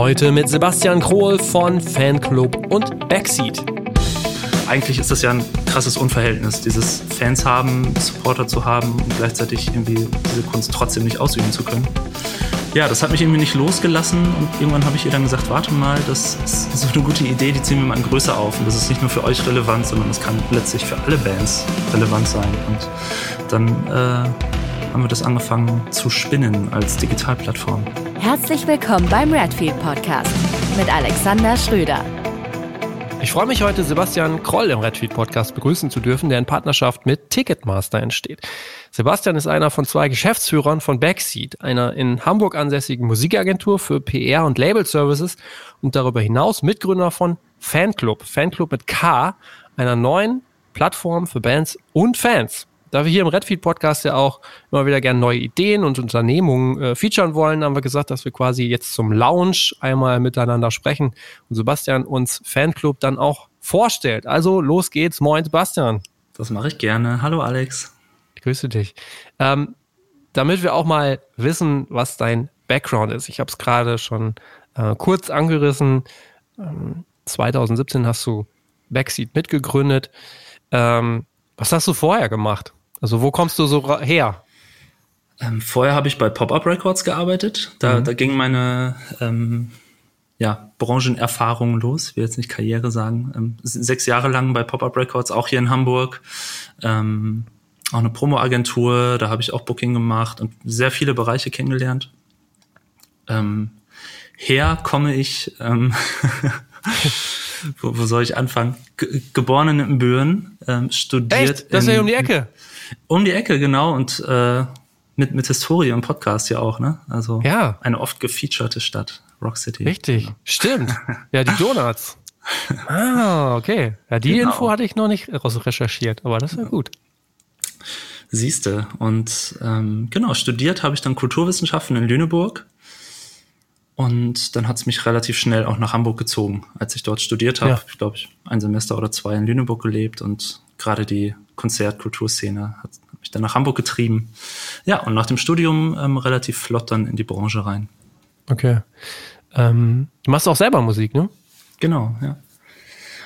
Heute mit Sebastian Krohl von Fanclub und Backseat. Eigentlich ist das ja ein krasses Unverhältnis, dieses Fans haben, Supporter zu haben und gleichzeitig irgendwie diese Kunst trotzdem nicht ausüben zu können. Ja, das hat mich irgendwie nicht losgelassen und irgendwann habe ich ihr dann gesagt, warte mal, das ist so eine gute Idee, die ziehen wir mal in Größe auf und das ist nicht nur für euch relevant, sondern es kann letztlich für alle Bands relevant sein. Und dann äh, haben wir das angefangen zu spinnen als Digitalplattform. Herzlich willkommen beim Redfield Podcast mit Alexander Schröder. Ich freue mich heute, Sebastian Kroll im Redfield Podcast begrüßen zu dürfen, der in Partnerschaft mit Ticketmaster entsteht. Sebastian ist einer von zwei Geschäftsführern von Backseat, einer in Hamburg ansässigen Musikagentur für PR und Label Services und darüber hinaus Mitgründer von Fanclub, Fanclub mit K, einer neuen Plattform für Bands und Fans. Da wir hier im Redfeed Podcast ja auch immer wieder gerne neue Ideen und Unternehmungen äh, featuren wollen, haben wir gesagt, dass wir quasi jetzt zum Launch einmal miteinander sprechen und Sebastian uns Fanclub dann auch vorstellt. Also los geht's. Moin, Sebastian. Das mache ich gerne. Hallo, Alex. Ich grüße dich. Ähm, damit wir auch mal wissen, was dein Background ist. Ich habe es gerade schon äh, kurz angerissen. Ähm, 2017 hast du Backseat mitgegründet. Ähm, was hast du vorher gemacht? Also wo kommst du so her? Ähm, vorher habe ich bei Pop-Up Records gearbeitet. Da, mhm. da ging meine ähm, ja, Branchenerfahrung los. Ich will jetzt nicht Karriere sagen. Ähm, sechs Jahre lang bei Pop-Up Records, auch hier in Hamburg. Ähm, auch eine Promo-Agentur, da habe ich auch Booking gemacht und sehr viele Bereiche kennengelernt. Ähm, her komme ich, ähm, wo, wo soll ich anfangen? Ge geboren in Büren, ähm, studiert. Echt? Das ist ja um die Ecke. Um die Ecke, genau. Und äh, mit, mit Historie im Podcast ja auch, ne? Also ja. eine oft gefeaturete Stadt, Rock City. Richtig, ja. stimmt. Ja, die Donuts. ah, okay. Ja, die genau. Info hatte ich noch nicht recherchiert, aber das ist ja gut. Siehste. Und ähm, genau, studiert habe ich dann Kulturwissenschaften in Lüneburg. Und dann hat es mich relativ schnell auch nach Hamburg gezogen, als ich dort studiert habe. Ja. Ich glaube, ich ein Semester oder zwei in Lüneburg gelebt und gerade die Konzertkulturszene hat mich dann nach Hamburg getrieben. Ja, und nach dem Studium ähm, relativ flott dann in die Branche rein. Okay. Ähm, du machst auch selber Musik, ne? Genau, ja.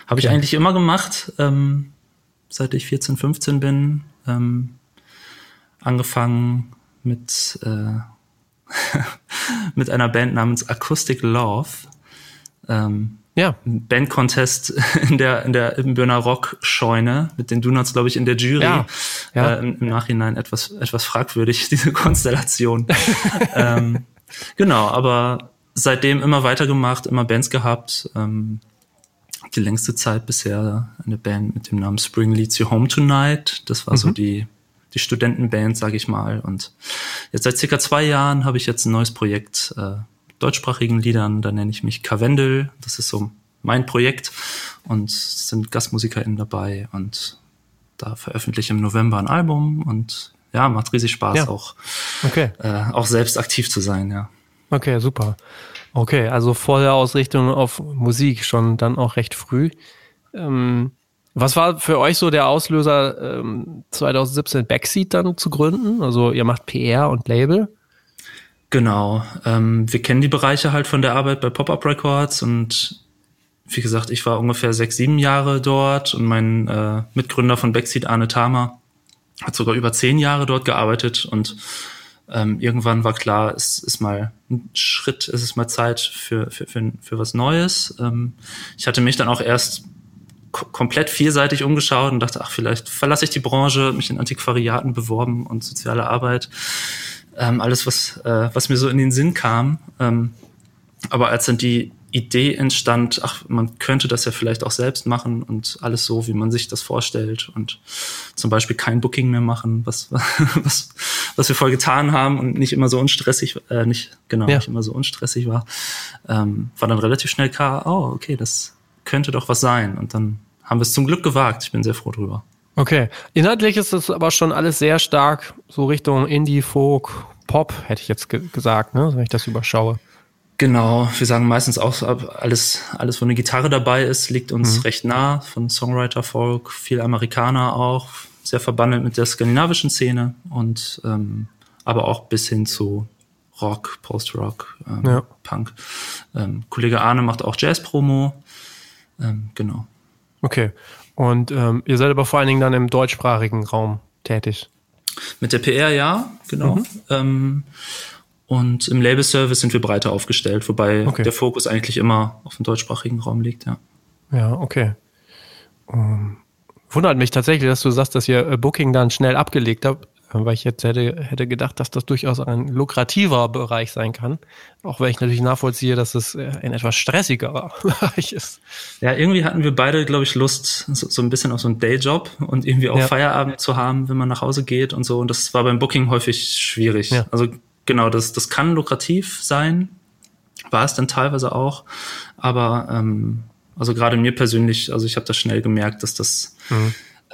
Habe ich ja. eigentlich immer gemacht, ähm, seit ich 14, 15 bin. Ähm, angefangen mit äh, mit einer Band namens Acoustic Love. Ähm, ja. Bandcontest in der, in der Ibbenbürner Rock-Scheune mit den Donuts, glaube ich, in der Jury. Ja. ja. Äh, im, im, Nachhinein etwas, etwas fragwürdig, diese Konstellation. ähm, genau, aber seitdem immer weitergemacht, immer Bands gehabt. Ähm, die längste Zeit bisher eine Band mit dem Namen Spring Leads You Home Tonight. Das war mhm. so die die Studentenband, sage ich mal. Und jetzt seit circa zwei Jahren habe ich jetzt ein neues Projekt äh, deutschsprachigen Liedern. Da nenne ich mich Kavendel. Das ist so mein Projekt und es sind GastmusikerInnen dabei und da veröffentliche ich im November ein Album und ja, macht riesig Spaß ja. auch, okay. äh, auch selbst aktiv zu sein, ja. Okay, super. Okay, also volle Ausrichtung auf Musik schon dann auch recht früh. Ähm, was war für euch so der Auslöser, ähm, 2017 Backseat dann zu gründen? Also ihr macht PR und Label. Genau. Ähm, wir kennen die Bereiche halt von der Arbeit bei Pop-Up Records und wie gesagt, ich war ungefähr sechs, sieben Jahre dort und mein äh, Mitgründer von Backseat, Arne Thamer, hat sogar über zehn Jahre dort gearbeitet und ähm, irgendwann war klar, es ist mal ein Schritt, es ist mal Zeit für, für, für, für was Neues. Ähm, ich hatte mich dann auch erst komplett vielseitig umgeschaut und dachte, ach, vielleicht verlasse ich die Branche, mich in Antiquariaten beworben und soziale Arbeit. Ähm, alles, was, äh, was mir so in den Sinn kam. Ähm, aber als dann die Idee entstand, ach, man könnte das ja vielleicht auch selbst machen und alles so, wie man sich das vorstellt und zum Beispiel kein Booking mehr machen, was, was, was wir voll getan haben und nicht immer so unstressig, äh, nicht, genau, ja. nicht immer so unstressig war, ähm, war dann relativ schnell klar, oh, okay, das könnte doch was sein. Und dann haben wir es zum Glück gewagt. Ich bin sehr froh drüber. Okay. Inhaltlich ist das aber schon alles sehr stark so Richtung Indie, Folk, Pop, hätte ich jetzt ge gesagt, ne, wenn ich das überschaue. Genau, wir sagen meistens auch alles, alles, wo eine Gitarre dabei ist, liegt uns mhm. recht nah, von Songwriter, Folk, viel Amerikaner auch, sehr verbandelt mit der skandinavischen Szene und ähm, aber auch bis hin zu Rock, Post-Rock, ähm, Ja. Punk. Ähm, Kollege Arne macht auch Jazz-Promo. Ähm, genau. Okay. Und ähm, ihr seid aber vor allen Dingen dann im deutschsprachigen Raum tätig. Mit der PR ja, genau. Mhm. Ähm, und im Label-Service sind wir breiter aufgestellt, wobei Okay. der Fokus eigentlich immer auf dem deutschsprachigen Raum liegt, ja. Ja, okay. Ähm, wundert mich tatsächlich, dass du sagst, dass ihr äh, Booking dann schnell abgelegt habt, weil ich jetzt hätte, hätte gedacht, dass das durchaus ein lukrativer Bereich sein kann. Auch wenn ich natürlich nachvollziehe, dass es äh, ein etwas stressigerer Bereich ist. Ja, irgendwie hatten wir beide, glaube ich, Lust, so, so ein bisschen auf so einen Dayjob und irgendwie auch Ja. Feierabend zu haben, wenn man nach Hause geht und so. Und das war beim Booking häufig schwierig. Ja. Also genau, das, das kann lukrativ sein, war es dann teilweise auch. Aber ähm, also gerade mir persönlich, also ich habe das schnell gemerkt, dass das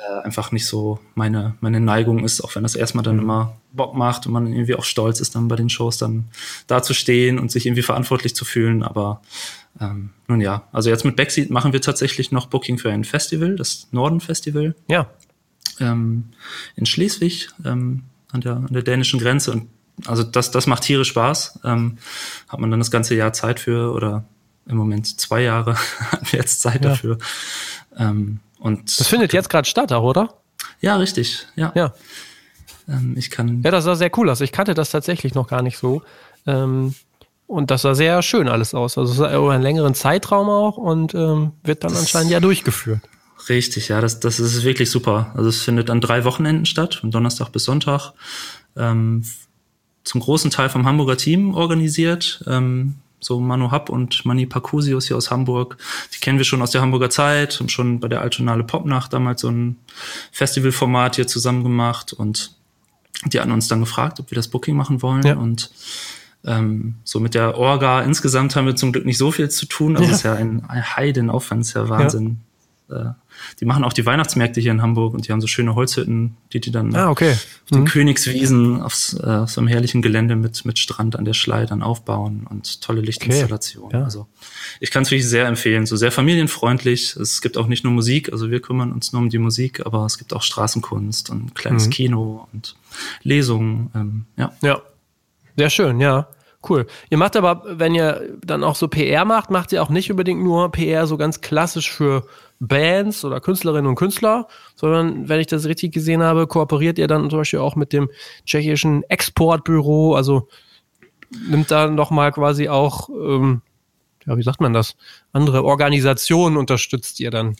äh, einfach nicht so meine, meine Neigung ist, auch wenn das erstmal dann immer Bock macht und man irgendwie auch stolz ist, dann bei den Shows dann da zu stehen und sich irgendwie verantwortlich zu fühlen. Aber ähm, nun ja, also jetzt mit Backseat machen wir tatsächlich noch Booking für ein Festival, das Norden Festival Ja, ähm, in Schleswig ähm, an, der, an der dänischen Grenze. Und also das, das macht tierisch Spaß. Ähm, hat man dann das ganze Jahr Zeit für oder im Moment zwei Jahre haben wir jetzt Zeit Ja. dafür. Ähm, und das findet jetzt gerade statt, auch, oder? ja, richtig. Ja, Ja. Ähm, ich kann. Ja, das sah sehr cool aus. Ich kannte das tatsächlich noch gar nicht so. Ähm, und das sah sehr schön alles aus. Also es über einen längeren Zeitraum auch und ähm, wird dann Das- anscheinend ja durchgeführt. Richtig, ja, das, das ist wirklich super. Also es findet an drei Wochenenden statt, von Donnerstag bis Sonntag. Ähm, zum großen Teil vom Hamburger Team organisiert. So Manu Happ und Mani Pacusius hier aus Hamburg. Die kennen wir schon aus der Hamburger Zeit, haben schon bei der Altonale Popnacht damals so ein Festivalformat hier zusammen gemacht und die hatten uns dann gefragt, ob wir das Booking machen wollen. Ja. Und ähm, so mit der Orga insgesamt haben wir zum Glück nicht so viel zu tun. Also Ja. es ist ja ein, ein Heidenaufwand, ist ja Wahnsinn. Äh, die machen auch die Weihnachtsmärkte hier in Hamburg und die haben so schöne Holzhütten, die die dann Ah, okay. auf den Königswiesen aufs, äh, auf so einem herrlichen Gelände mit, mit Strand an der Schlei dann aufbauen und tolle Lichtinstallationen. ja. Also ich kann es wirklich sehr empfehlen. So sehr familienfreundlich. Es gibt auch nicht nur Musik, also wir kümmern uns nur um die Musik, aber es gibt auch Straßenkunst und ein kleines Mhm. Kino und Lesungen. Ähm, ja. Ja. Sehr schön, ja. Cool. Ihr macht aber, wenn ihr dann auch so PR macht, macht ihr auch nicht unbedingt nur PR so ganz klassisch für Bands oder Künstlerinnen und Künstler, sondern wenn ich das richtig gesehen habe, kooperiert ihr dann zum Beispiel auch mit dem tschechischen Exportbüro, also nimmt da nochmal quasi auch, ähm, ja, wie sagt man das, andere Organisationen unterstützt ihr dann.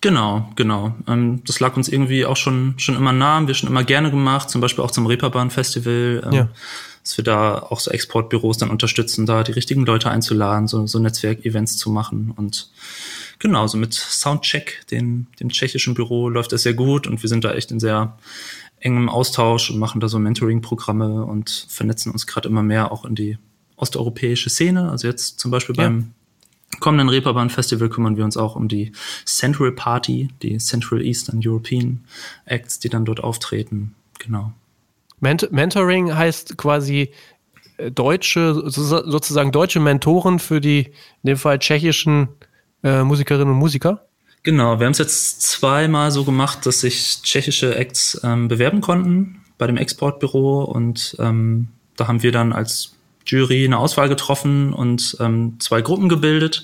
Genau, genau. Ähm, das lag uns irgendwie auch schon, schon immer nah, haben wir schon immer gerne gemacht, zum Beispiel auch zum Reeperbahn-Festival, ähm, Ja. Dass wir da auch so Exportbüros dann unterstützen, da die richtigen Leute einzuladen, so, so Netzwerk-Events zu machen und genau, so mit Soundcheck, dem, dem tschechischen Büro, läuft das sehr gut und wir sind da echt in sehr engem Austausch und machen da so Mentoring-Programme und vernetzen uns gerade immer mehr auch in die osteuropäische Szene. Also jetzt zum Beispiel Ja. beim kommenden Reeperbahn Festival kümmern wir uns auch um die Central Party, die Central Eastern European Acts, die dann dort auftreten. Genau. Ment Mentoring heißt quasi äh, deutsche, so- sozusagen deutsche Mentoren für die, in dem Fall tschechischen äh, Musikerinnen und Musiker. Genau, wir haben es jetzt zweimal so gemacht, dass sich tschechische Acts ähm, bewerben konnten bei dem Exportbüro und ähm, da haben wir dann als Jury eine Auswahl getroffen und ähm, zwei Gruppen gebildet.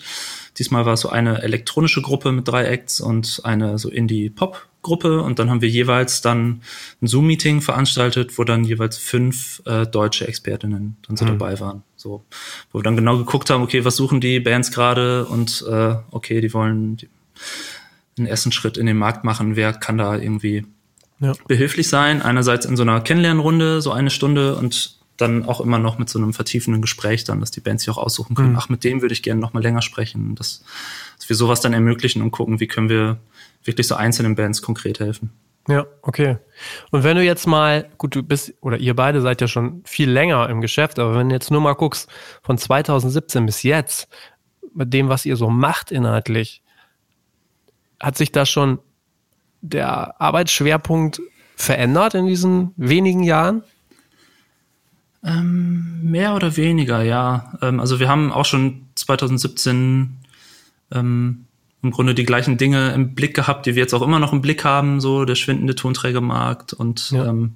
Diesmal war es so eine elektronische Gruppe mit drei Acts und eine so Indie-Pop-Gruppe und dann haben wir jeweils dann ein Zoom-Meeting veranstaltet, wo dann jeweils fünf äh, deutsche Expertinnen dann so dabei waren. So, wo wir dann genau geguckt haben, okay, was suchen die Bands gerade und äh, okay, die wollen einen ersten Schritt in den Markt machen, wer kann da irgendwie Ja. behilflich sein. Einerseits in so einer Kennenlernrunde, so eine Stunde und dann auch immer noch mit so einem vertiefenden Gespräch dann, dass die Bands sich auch aussuchen können, Mhm. ach, mit dem würde ich gerne noch mal länger sprechen, dass, dass wir sowas dann ermöglichen und gucken, wie können wir wirklich so einzelnen Bands konkret helfen. Ja, okay. Und wenn du jetzt mal, gut, du bist, oder ihr beide seid ja schon viel länger im Geschäft, aber wenn du jetzt nur mal guckst, von 2017 bis jetzt, mit dem, was ihr so macht inhaltlich, hat sich da schon der Arbeitsschwerpunkt verändert in diesen wenigen Jahren? Mehr oder weniger, ja. Ähm, also wir haben auch schon 2017 ähm, im Grunde die gleichen Dinge im Blick gehabt, die wir jetzt auch immer noch im Blick haben, so der schwindende Tonträgermarkt und Ja. ähm,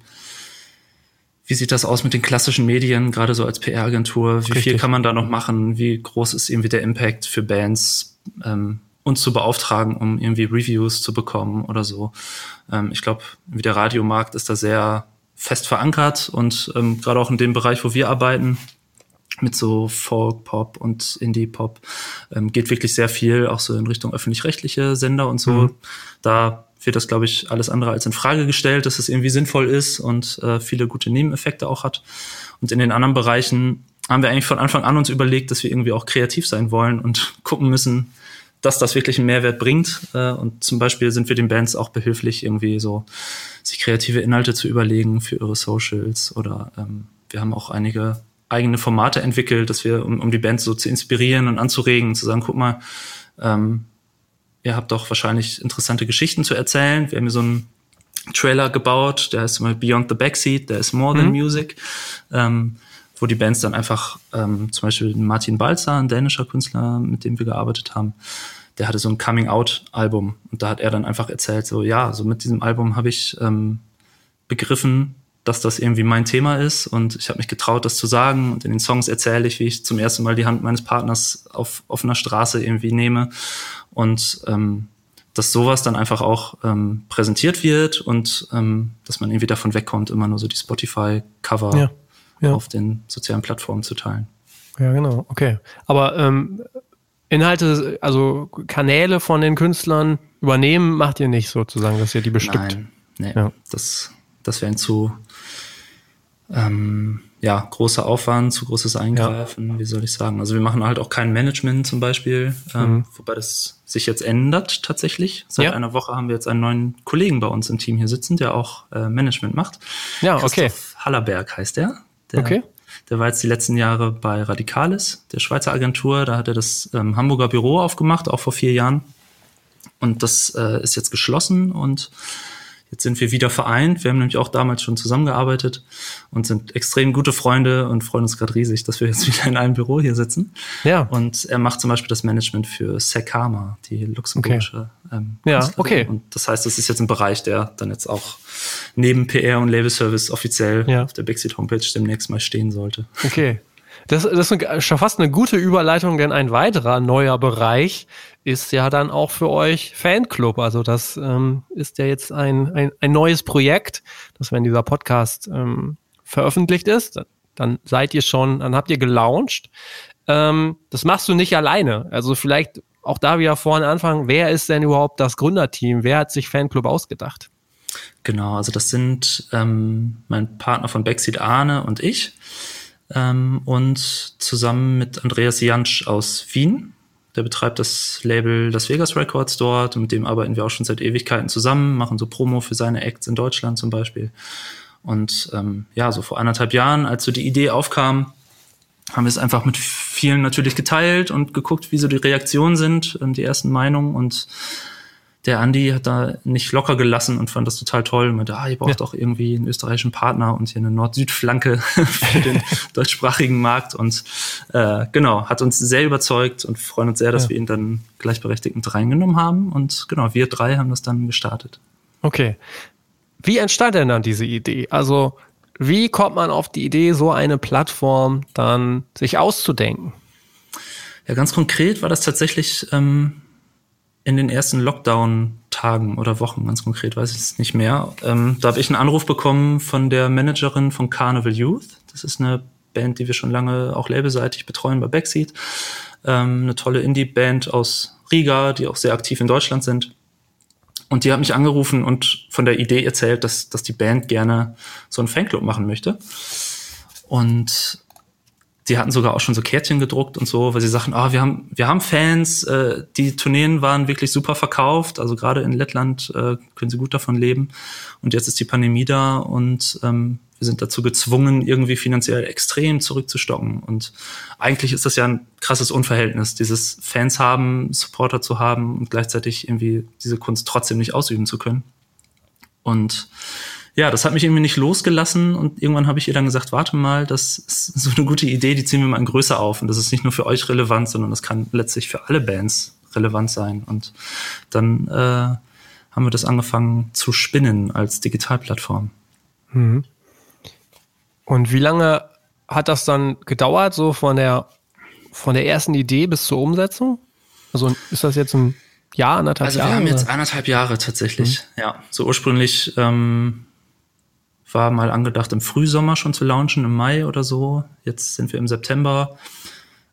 wie sieht das aus mit den klassischen Medien, gerade so als PR-Agentur? Wie Richtig. viel kann man da noch machen? Wie groß ist irgendwie der Impact für Bands, ähm, uns zu beauftragen, um irgendwie Reviews zu bekommen oder so? Ähm, ich glaube, wie der Radiomarkt ist da sehr fest verankert und ähm, gerade auch in dem Bereich, wo wir arbeiten, mit so Folk Pop und Indie Pop ähm, geht wirklich sehr viel auch so in Richtung öffentlich-rechtliche Sender und so. Mhm. Da wird das, glaube ich, alles andere als in Frage gestellt, dass es irgendwie sinnvoll ist und äh, viele gute Nebeneffekte auch hat. Und in den anderen Bereichen haben wir eigentlich von Anfang an uns überlegt, dass wir irgendwie auch kreativ sein wollen und gucken müssen, dass das wirklich einen Mehrwert bringt. Äh, und zum Beispiel sind wir den Bands auch behilflich, irgendwie so sich kreative Inhalte zu überlegen für ihre Socials oder ähm, wir haben auch einige eigene Formate entwickelt, dass wir, um, um die Bands so zu inspirieren und anzuregen, zu sagen, guck mal, ähm, ihr habt doch wahrscheinlich interessante Geschichten zu erzählen. Wir haben hier so einen Trailer gebaut, der heißt mal Beyond the Backseat, der ist More Than mhm. Music, ähm, wo die Bands dann einfach, ähm, zum Beispiel Martin Balzer, ein dänischer Künstler, mit dem wir gearbeitet haben, der hatte so ein Coming-out-Album und da hat er dann einfach erzählt, so ja, so mit diesem Album habe ich ähm, begriffen, dass das irgendwie mein Thema ist und ich habe mich getraut, das zu sagen und in den Songs erzähle ich, wie ich zum ersten Mal die Hand meines Partners auf offener Straße irgendwie nehme und ähm, dass sowas dann einfach auch ähm, präsentiert wird und ähm, dass man irgendwie davon wegkommt, immer nur so die Spotify-Cover ja, ja. auf den sozialen Plattformen zu teilen. Ja, genau, okay. Aber ähm, Inhalte, also Kanäle von den Künstlern übernehmen, macht ihr nicht sozusagen, dass ihr die bestimmt. Nein, nee, ja. das, das wäre ein zu, ähm, ja, großer Aufwand, zu großes Eingreifen, ja. wie soll ich sagen. Also wir machen halt auch kein Management zum Beispiel, ähm, mhm. wobei das sich jetzt ändert tatsächlich. Seit ja. einer Woche haben wir jetzt einen neuen Kollegen bei uns im Team hier sitzen, der auch äh, Management macht. Ja, okay. Hallerberg heißt der. Der. Okay. Der war jetzt die letzten Jahre bei Radikalis, der Schweizer Agentur. Da hat er das ähm, Hamburger Büro aufgemacht, auch vor vier Jahren. Und das äh, ist jetzt geschlossen und Jetzt sind wir wieder vereint. Wir haben nämlich auch damals schon zusammengearbeitet und sind extrem gute Freunde und freuen uns gerade riesig, dass wir jetzt wieder in einem Büro hier sitzen. Ja. Und er macht zum Beispiel das Management für Sekama, die luxemburgische okay. ähm, Ja, okay. Und das heißt, das ist jetzt ein Bereich, der dann jetzt auch neben PR und Label Service offiziell ja. auf der Backseat Homepage demnächst mal stehen sollte. Okay. Das, das ist schon fast eine gute Überleitung, denn ein weiterer neuer Bereich ist ja dann auch für euch Fanclub. Also das ähm, ist ja jetzt ein, ein, ein neues Projekt, dass wenn dieser Podcast ähm, veröffentlicht ist, dann seid ihr schon, dann habt ihr gelauncht. Ähm, das machst du nicht alleine. Also vielleicht auch da wieder vorne anfangen, wer ist denn überhaupt das Gründerteam? Wer hat sich Fanclub ausgedacht? Genau, also das sind ähm, mein Partner von Backseat Arne und ich ähm, und zusammen mit Andreas Jansch aus Wien. Der betreibt das Label Las Vegas Records dort und mit dem arbeiten wir auch schon seit Ewigkeiten zusammen, machen so Promo für seine Acts in Deutschland zum Beispiel. Und ähm, ja, so vor anderthalb Jahren, als so die Idee aufkam, haben wir es einfach mit vielen natürlich geteilt und geguckt, wie so die Reaktionen sind, ähm, die ersten Meinungen und der Andi hat da nicht locker gelassen und fand das total toll. Und meinte, ah, ihr braucht ja. doch irgendwie einen österreichischen Partner und hier eine Nord-Süd-Flanke für den deutschsprachigen Markt. Und äh, genau, hat uns sehr überzeugt und freuen uns sehr, dass ja. wir ihn dann gleichberechtigt mit reingenommen haben. Und genau, wir drei haben das dann gestartet. Okay. Wie entstand denn dann diese Idee? Also, wie kommt man auf die Idee, so eine Plattform dann sich auszudenken? Ja, ganz konkret war das tatsächlich ähm, in den ersten Lockdown-Tagen oder Wochen, ganz konkret weiß ich es nicht mehr. Ähm, da habe ich einen Anruf bekommen von der Managerin von Carnival Youth. Das ist eine Band, die wir schon lange auch labelseitig betreuen bei Backseat. Ähm, eine tolle Indie-Band aus Riga, die auch sehr aktiv in Deutschland sind. Und die hat mich angerufen und von der Idee erzählt, dass, dass die Band gerne so einen Fanclub machen möchte. Und Sie hatten sogar auch schon so Kärtchen gedruckt und so, weil sie sagten, ah, wir haben, wir haben Fans, äh, die Tourneen waren wirklich super verkauft, also gerade in Lettland äh, können sie gut davon leben. Und jetzt ist die Pandemie da und ähm, wir sind dazu gezwungen, irgendwie finanziell extrem zurückzustocken. Und eigentlich ist das ja ein krasses Unverhältnis, dieses Fans haben, Supporter zu haben und gleichzeitig irgendwie diese Kunst trotzdem nicht ausüben zu können. Und ja, das hat mich irgendwie nicht losgelassen und irgendwann habe ich ihr dann gesagt, warte mal, das ist so eine gute Idee, die ziehen wir mal in Größe auf und das ist nicht nur für euch relevant, sondern das kann letztlich für alle Bands relevant sein. Und dann äh, haben wir das angefangen zu spinnen als Digitalplattform. Mhm. Und wie lange hat das dann gedauert, so von der, von der ersten Idee bis zur Umsetzung? Also ist das jetzt ein Jahr, anderthalb Jahre? Also wir haben jetzt anderthalb Jahre tatsächlich. Mhm. Ja, so ursprünglich ähm, war mal angedacht, im Frühsommer schon zu launchen, im Mai oder so. Jetzt sind wir im September.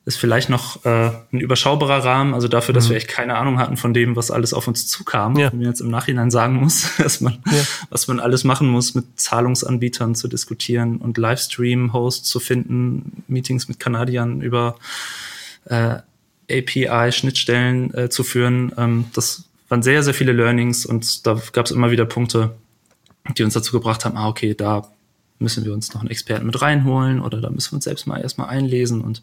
Ist vielleicht noch äh, ein überschaubarer Rahmen, also dafür, dass mhm. wir echt keine Ahnung hatten von dem, was alles auf uns zukam. Ja. Wenn man jetzt im Nachhinein sagen muss, dass man, ja. was man alles machen muss, mit Zahlungsanbietern zu diskutieren und Livestream-Hosts zu finden, Meetings mit Kanadiern über äh, API-Schnittstellen äh, zu führen. Ähm, das waren sehr, sehr viele Learnings und da gab es immer wieder Punkte, die uns dazu gebracht haben, ah, okay, da müssen wir uns noch einen Experten mit reinholen oder da müssen wir uns selbst mal erstmal einlesen. Und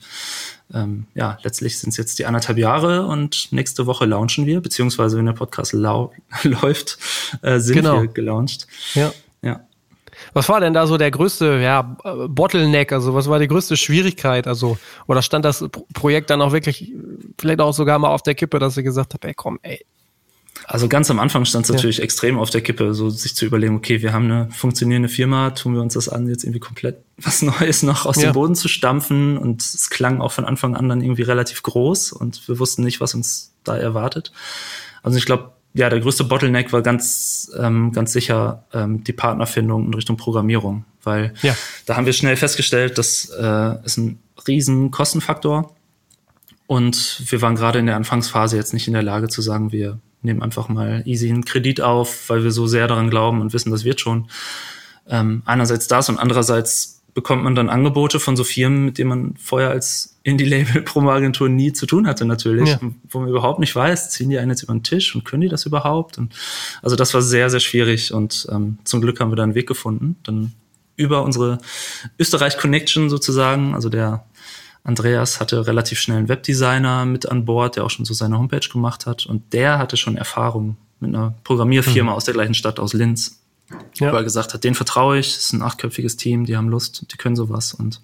ähm, ja, letztlich sind es jetzt die anderthalb Jahre und nächste Woche launchen wir, beziehungsweise wenn der Podcast lau läuft, äh, sind genau. wir gelauncht. Ja. ja. Was war denn da so der größte ja, Bottleneck? Also was war die größte Schwierigkeit? Also oder stand das Projekt dann auch wirklich vielleicht auch sogar mal auf der Kippe, dass ihr gesagt habt, ey komm, ey, also ganz am Anfang stand es natürlich ja. extrem auf der Kippe, so sich zu überlegen, okay, wir haben eine funktionierende Firma, tun wir uns das an, jetzt irgendwie komplett was Neues noch aus ja. dem Boden zu stampfen. Und es klang auch von Anfang an dann irgendwie relativ groß und wir wussten nicht, was uns da erwartet. Also ich glaube, ja, der größte Bottleneck war ganz, ähm, ganz sicher ähm, die Partnerfindung in Richtung Programmierung, weil ja. da haben wir schnell festgestellt, das äh, ist ein riesen Kostenfaktor. Und wir waren gerade in der Anfangsphase jetzt nicht in der Lage zu sagen, wir nehmen einfach mal easy einen Kredit auf, weil wir so sehr daran glauben und wissen, das wird schon. Ähm, einerseits das und andererseits bekommt man dann Angebote von so Firmen, mit denen man vorher als Indie-Label-Promo-Agentur nie zu tun hatte natürlich, ja. wo man überhaupt nicht weiß, ziehen die einen jetzt über den Tisch und können die das überhaupt? Und also das war sehr, sehr schwierig und ähm, zum Glück haben wir da einen Weg gefunden. Dann über unsere Österreich-Connection sozusagen, also der Andreas hatte relativ schnell einen Webdesigner mit an Bord, der auch schon so seine Homepage gemacht hat. Und der hatte schon Erfahrung mit einer Programmierfirma mhm. aus der gleichen Stadt, aus Linz. Ja. Wo er gesagt hat, den vertraue ich, das ist ein achtköpfiges Team, die haben Lust, die können sowas. Und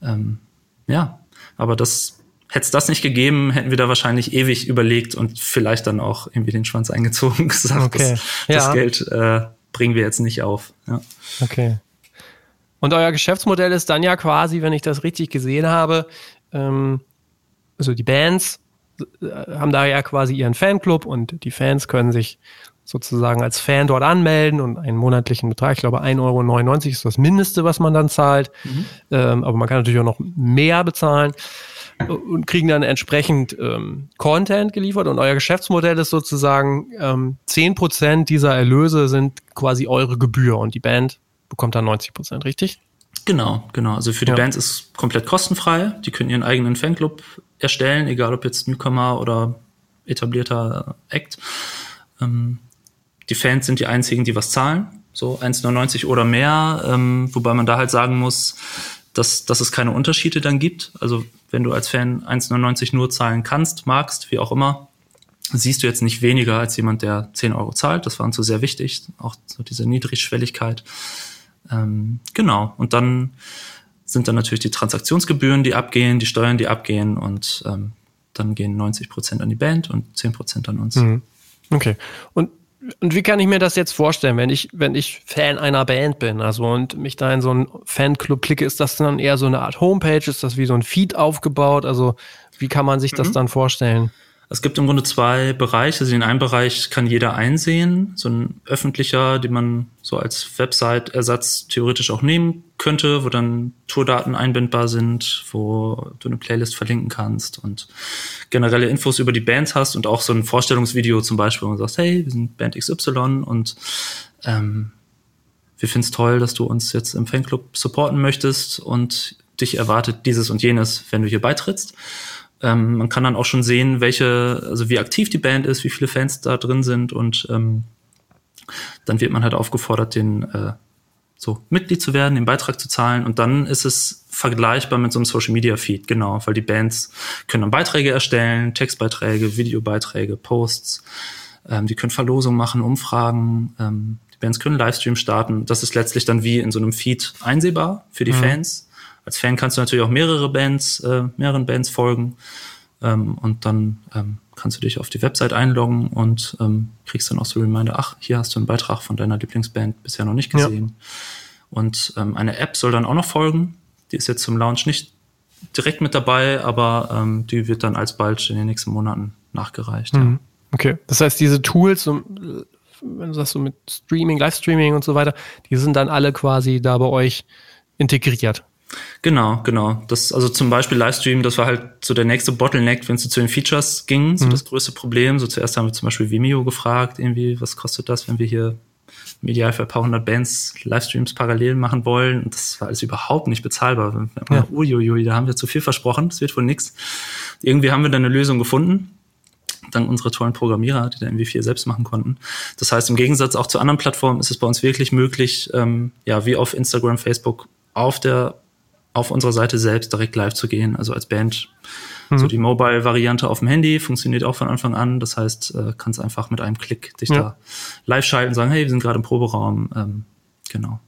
ähm, ja, aber das hätte es das nicht gegeben, hätten wir da wahrscheinlich ewig überlegt und vielleicht dann auch irgendwie den Schwanz eingezogen und gesagt, okay. das, ja. das Geld äh, bringen wir jetzt nicht auf. Ja. Okay. Und euer Geschäftsmodell ist dann ja quasi, wenn ich das richtig gesehen habe, ähm, also die Bands äh, haben da ja quasi ihren Fanclub und die Fans können sich sozusagen als Fan dort anmelden und einen monatlichen Betrag, ich glaube 1,99 Euro ist das Mindeste, was man dann zahlt. Mhm. Ähm, aber man kann natürlich auch noch mehr bezahlen und kriegen dann entsprechend ähm, Content geliefert und euer Geschäftsmodell ist sozusagen ähm, 10% dieser Erlöse sind quasi eure Gebühr und die Band bekommt dann 90 Prozent, richtig? Genau, genau. Also für die ja. Bands ist komplett kostenfrei. Die können ihren eigenen Fanclub erstellen, egal ob jetzt Newcomer oder etablierter Act. Ähm, die Fans sind die einzigen, die was zahlen. So 1,99 oder mehr. Ähm, wobei man da halt sagen muss, dass, dass es keine Unterschiede dann gibt. Also wenn du als Fan 1,99 nur zahlen kannst, magst, wie auch immer, siehst du jetzt nicht weniger als jemand, der 10 Euro zahlt. Das war uns so sehr wichtig. Auch so diese Niedrigschwelligkeit. Ähm, genau. Und dann sind dann natürlich die Transaktionsgebühren, die abgehen, die Steuern, die abgehen und ähm, dann gehen 90 Prozent an die Band und 10 Prozent an uns. Mhm. Okay. Und und wie kann ich mir das jetzt vorstellen, wenn ich, wenn ich Fan einer Band bin, also und mich da in so einen Fanclub klicke, ist das dann eher so eine Art Homepage? Ist das wie so ein Feed aufgebaut? Also wie kann man sich das mhm. dann vorstellen? Es gibt im Grunde zwei Bereiche. Also in einem Bereich kann jeder einsehen, so ein öffentlicher, den man so als Website-Ersatz theoretisch auch nehmen könnte, wo dann Tourdaten einbindbar sind, wo du eine Playlist verlinken kannst und generelle Infos über die Bands hast und auch so ein Vorstellungsvideo zum Beispiel, wo du sagst, hey, wir sind Band XY und ähm, wir finden es toll, dass du uns jetzt im Fanclub supporten möchtest und dich erwartet dieses und jenes, wenn du hier beitrittst. Ähm, man kann dann auch schon sehen, welche, also wie aktiv die Band ist, wie viele Fans da drin sind und ähm, dann wird man halt aufgefordert, den äh, so Mitglied zu werden, den Beitrag zu zahlen und dann ist es vergleichbar mit so einem Social Media Feed, genau, weil die Bands können dann Beiträge erstellen, Textbeiträge, Videobeiträge, Posts, ähm, die können Verlosungen machen, Umfragen, ähm, die Bands können Livestream starten. Das ist letztlich dann wie in so einem Feed einsehbar für die mhm. Fans als Fan kannst du natürlich auch mehrere Bands, äh, mehreren Bands folgen. Ähm, und dann ähm, kannst du dich auf die Website einloggen und ähm, kriegst dann auch so Reminder, ach, hier hast du einen Beitrag von deiner Lieblingsband bisher noch nicht gesehen. Ja. Und ähm, eine App soll dann auch noch folgen. Die ist jetzt zum Launch nicht direkt mit dabei, aber ähm, die wird dann alsbald in den nächsten Monaten nachgereicht. Mhm. Ja. Okay, das heißt, diese Tools, wenn du sagst so mit Streaming, Livestreaming und so weiter, die sind dann alle quasi da bei euch integriert. Genau, genau. Das, also zum Beispiel Livestream, das war halt so der nächste Bottleneck, wenn es zu den Features ging, so mhm. das größte Problem. So zuerst haben wir zum Beispiel Vimeo gefragt, irgendwie, was kostet das, wenn wir hier medial für ein paar hundert Bands Livestreams parallel machen wollen. Und das war alles überhaupt nicht bezahlbar. Ja. Uiuiui, da haben wir zu viel versprochen, das wird wohl nix. Irgendwie haben wir dann eine Lösung gefunden dank unserer tollen Programmierer, die da MV4 selbst machen konnten. Das heißt, im Gegensatz auch zu anderen Plattformen ist es bei uns wirklich möglich, ähm, ja, wie auf Instagram, Facebook, auf der auf unserer Seite selbst direkt live zu gehen, also als Band. Mhm. So die Mobile-Variante auf dem Handy funktioniert auch von Anfang an. Das heißt, äh, kannst einfach mit einem Klick dich ja. da live schalten, sagen, hey, wir sind gerade im Proberaum. Ähm, genau.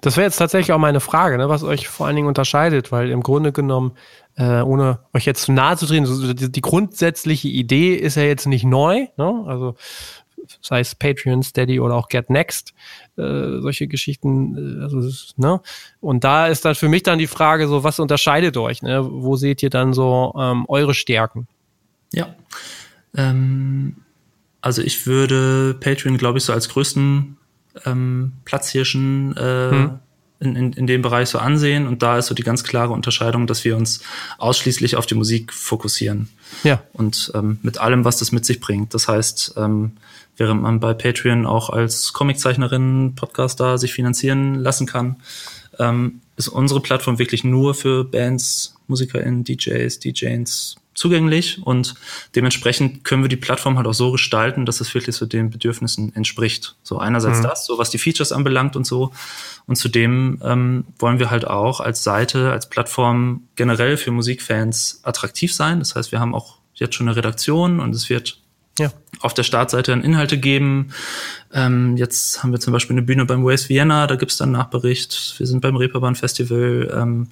Das wäre jetzt tatsächlich auch meine Frage, ne, was euch vor allen Dingen unterscheidet, weil im Grunde genommen, äh, ohne euch jetzt zu nahe zu treten, so, die, die, grundsätzliche Idee ist ja jetzt nicht neu. Ne? Also sei es Patreon, Steady oder auch Get Next, äh, solche Geschichten. Äh, also, ne? Und da ist dann für mich dann die Frage, so was unterscheidet euch? Ne? Wo seht ihr dann so ähm, eure Stärken? Ja. Ähm, also ich würde Patreon, glaube ich, so als größten ähm, Platzhirschen äh, hm in, in, in dem Bereich so ansehen. Und da ist so die ganz klare Unterscheidung, dass wir uns ausschließlich auf die Musik fokussieren. Ja. Und ähm, mit allem, was das mit sich bringt. Das heißt, ähm, während man bei Patreon auch als Comiczeichnerin, Podcaster sich finanzieren lassen kann, ähm, ist unsere Plattform wirklich nur für Bands, MusikerInnen, DJs, DJs, zugänglich und dementsprechend können wir die Plattform halt auch so gestalten, dass es wirklich so den Bedürfnissen entspricht. So einerseits mhm. das, so was die Features anbelangt und so. Und zudem ähm, wollen wir halt auch als Seite, als Plattform generell für Musikfans attraktiv sein. Das heißt, wir haben auch jetzt schon eine Redaktion und es wird ja. auf der Startseite dann Inhalte geben. Ähm, jetzt haben wir zum Beispiel eine Bühne beim Waves Vienna, da gibt's dann Nachbericht. Wir sind beim Reeperbahn Festival, ähm,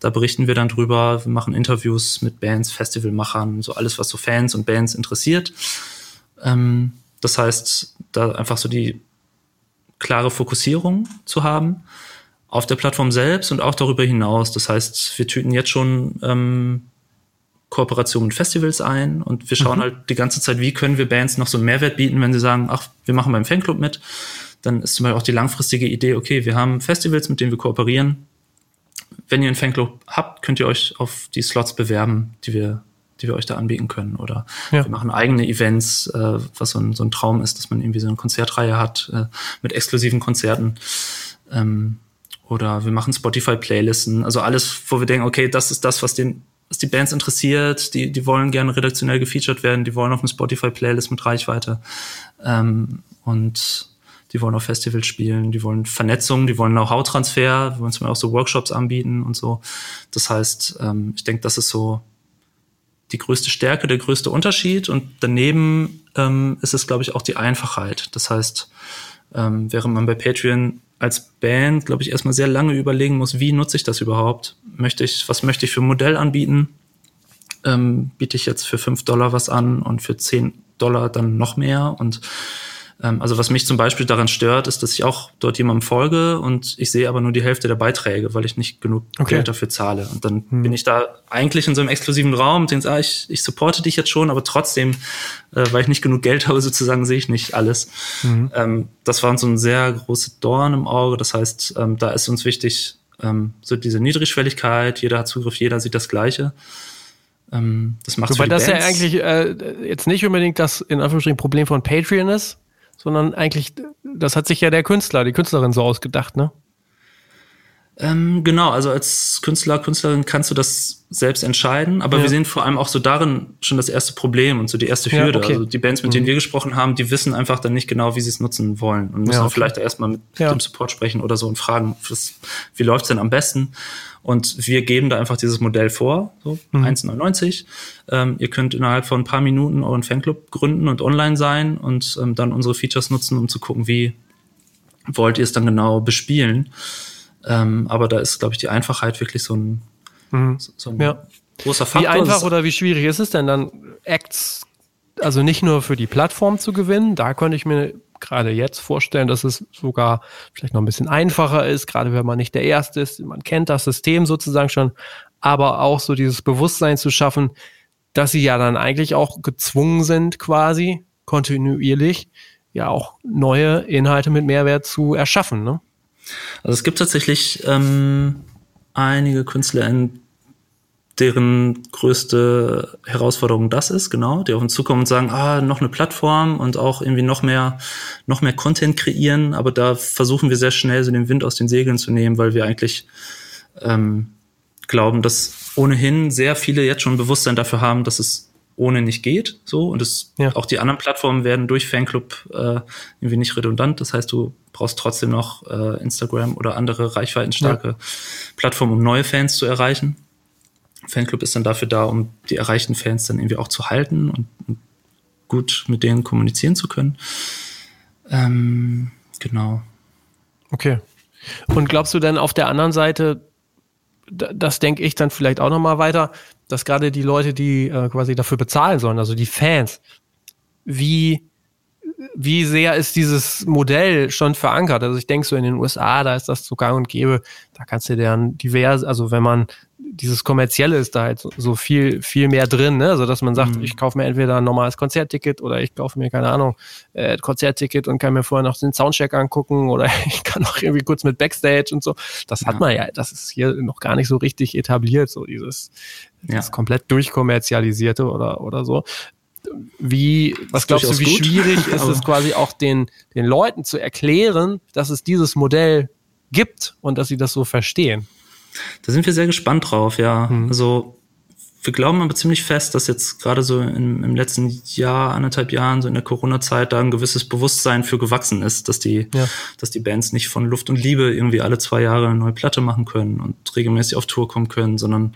da berichten wir dann drüber. Wir machen Interviews mit Bands, Festivalmachern, so alles, was so Fans und Bands interessiert. Ähm, das heißt, da einfach so die klare Fokussierung zu haben auf der Plattform selbst und auch darüber hinaus. Das heißt, wir tüten jetzt schon ähm, Kooperationen mit Festivals ein und wir schauen mhm. halt die ganze Zeit, wie können wir Bands noch so einen Mehrwert bieten, wenn sie sagen, ach, wir machen beim Fanclub mit. Dann ist zum Beispiel auch die langfristige Idee, okay, wir haben Festivals, mit denen wir kooperieren. Wenn ihr einen Fanclub habt, könnt ihr euch auf die Slots bewerben, die wir, die wir euch da anbieten können. Oder ja. wir machen eigene Events, äh, was so ein, so ein Traum ist, dass man irgendwie so eine Konzertreihe hat äh, mit exklusiven Konzerten. Ähm, oder wir machen Spotify-Playlisten, also alles, wo wir denken, okay, das ist das, was den was die Bands interessiert, die, die wollen gerne redaktionell gefeatured werden, die wollen auf eine Spotify-Playlist mit Reichweite ähm, und die wollen auf Festivals spielen, die wollen Vernetzung, die wollen Know-how-Transfer, wir wollen zum Beispiel auch so Workshops anbieten und so. Das heißt, ähm, ich denke, das ist so die größte Stärke, der größte Unterschied und daneben ähm, ist es, glaube ich, auch die Einfachheit. Das heißt, ähm, während man bei Patreon als Band, glaube ich, erstmal sehr lange überlegen muss, wie nutze ich das überhaupt? Möchte ich, was möchte ich für ein Modell anbieten? Ähm, biete ich jetzt für fünf Dollar was an und für zehn Dollar dann noch mehr? Und also was mich zum Beispiel daran stört, ist, dass ich auch dort jemandem folge und ich sehe aber nur die Hälfte der Beiträge, weil ich nicht genug okay. Geld dafür zahle. Und dann hm. bin ich da eigentlich in so einem exklusiven Raum und denke, ah, ich, ich supporte dich jetzt schon, aber trotzdem, äh, weil ich nicht genug Geld habe, sozusagen, sehe ich nicht alles. Mhm. Ähm, das war uns so ein sehr großes Dorn im Auge. Das heißt, ähm, da ist uns wichtig, ähm, so diese Niedrigschwelligkeit, jeder hat Zugriff, jeder sieht das Gleiche. Ähm, das macht Wobei das Bands. ja eigentlich äh, jetzt nicht unbedingt das in Anführungsstrichen Problem von Patreon ist, sondern eigentlich, das hat sich ja der Künstler, die Künstlerin so ausgedacht, ne? Ähm, genau, also als Künstler, Künstlerin kannst du das selbst entscheiden, aber ja. wir sehen vor allem auch so darin schon das erste Problem und so die erste Hürde. Ja, okay. Also die Bands, mit denen mhm. wir gesprochen haben, die wissen einfach dann nicht genau, wie sie es nutzen wollen und müssen ja, okay. vielleicht erstmal mit dem Support sprechen oder so und fragen, was, wie läuft's denn am besten? Und wir geben da einfach dieses Modell vor, so mhm. 1,99. Ähm, ihr könnt innerhalb von ein paar Minuten euren Fanclub gründen und online sein und ähm, dann unsere Features nutzen, um zu gucken, wie wollt ihr es dann genau bespielen. Ähm, aber da ist, glaube ich, die Einfachheit wirklich so ein, mhm. so ein ja. großer Faktor. Wie einfach oder wie schwierig ist es denn dann, Acts, also nicht nur für die Plattform zu gewinnen, da könnte ich mir gerade jetzt vorstellen, dass es sogar vielleicht noch ein bisschen einfacher ist, gerade wenn man nicht der Erste ist. Man kennt das System sozusagen schon, aber auch so dieses Bewusstsein zu schaffen, dass sie ja dann eigentlich auch gezwungen sind, quasi kontinuierlich ja auch neue Inhalte mit Mehrwert zu erschaffen. Ne? Also es gibt tatsächlich ähm, einige Künstler, deren größte Herausforderung das ist, genau, die auf uns zukommen und sagen, ah, noch eine Plattform und auch irgendwie noch mehr, noch mehr Content kreieren, aber da versuchen wir sehr schnell so den Wind aus den Segeln zu nehmen, weil wir eigentlich ähm, glauben, dass ohnehin sehr viele jetzt schon Bewusstsein dafür haben, dass es ohne nicht geht, so und es ja. auch die anderen Plattformen werden durch Fanclub äh, irgendwie nicht redundant. Das heißt, du brauchst trotzdem noch äh, Instagram oder andere reichweitenstarke ja. Plattformen, um neue Fans zu erreichen. Fanclub ist dann dafür da, um die erreichten Fans dann irgendwie auch zu halten und, und gut mit denen kommunizieren zu können. Ähm, genau. Okay. Und glaubst du denn auf der anderen Seite, das denke ich dann vielleicht auch nochmal weiter, dass gerade die Leute, die äh, quasi dafür bezahlen sollen, also die Fans, wie wie sehr ist dieses Modell schon verankert? Also ich denke so in den USA, da ist das so gang und gäbe, da kannst du dann divers, also wenn man dieses kommerzielle ist da halt so, so viel viel mehr drin, ne? also dass man sagt, mhm. ich kaufe mir entweder ein normales Konzertticket oder ich kaufe mir keine Ahnung äh, Konzertticket und kann mir vorher noch den Soundcheck angucken oder ich kann auch irgendwie kurz mit Backstage und so. Das ja. hat man ja, das ist hier noch gar nicht so richtig etabliert, so dieses, ja. das komplett durchkommerzialisierte oder oder so wie, was glaubst du, wie gut. schwierig ist es quasi auch den, den Leuten zu erklären, dass es dieses Modell gibt und dass sie das so verstehen? Da sind wir sehr gespannt drauf, ja. Mhm. Also wir glauben aber ziemlich fest, dass jetzt gerade so im, im letzten Jahr, anderthalb Jahren, so in der Corona-Zeit, da ein gewisses Bewusstsein für gewachsen ist, dass die, ja. dass die Bands nicht von Luft und Liebe irgendwie alle zwei Jahre eine neue Platte machen können und regelmäßig auf Tour kommen können, sondern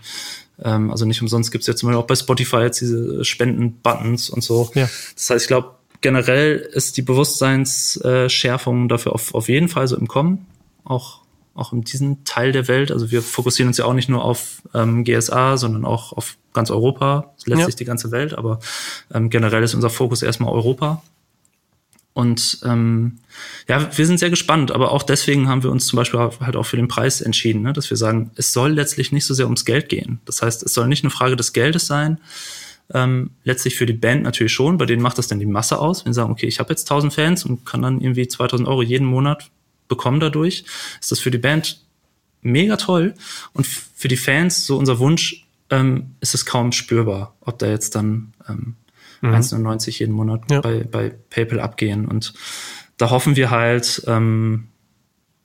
ähm, also nicht umsonst gibt's jetzt zum Beispiel auch bei Spotify jetzt diese Spenden-Buttons und so. Ja. Das heißt, ich glaube, generell ist die Bewusstseinsschärfung dafür auf, auf jeden Fall so im Kommen, auch auch in diesem Teil der Welt. Also wir fokussieren uns ja auch nicht nur auf ähm, GSA, sondern auch auf ganz Europa, letztlich ja. die ganze Welt, aber ähm, generell ist unser Fokus erstmal Europa. Und ähm, ja, wir sind sehr gespannt, aber auch deswegen haben wir uns zum Beispiel halt auch für den Preis entschieden, ne? dass wir sagen, es soll letztlich nicht so sehr ums Geld gehen. Das heißt, es soll nicht eine Frage des Geldes sein, ähm, letztlich für die Band natürlich schon, bei denen macht das dann die Masse aus. Wenn sie sagen, okay, ich habe jetzt 1000 Fans und kann dann irgendwie 2000 Euro jeden Monat bekommen dadurch, ist das für die Band mega toll. Und für die Fans, so unser Wunsch, ähm, ist es kaum spürbar, ob da jetzt dann ähm, mhm. 1,99 jeden Monat ja. bei, bei PayPal abgehen. Und da hoffen wir halt, ähm,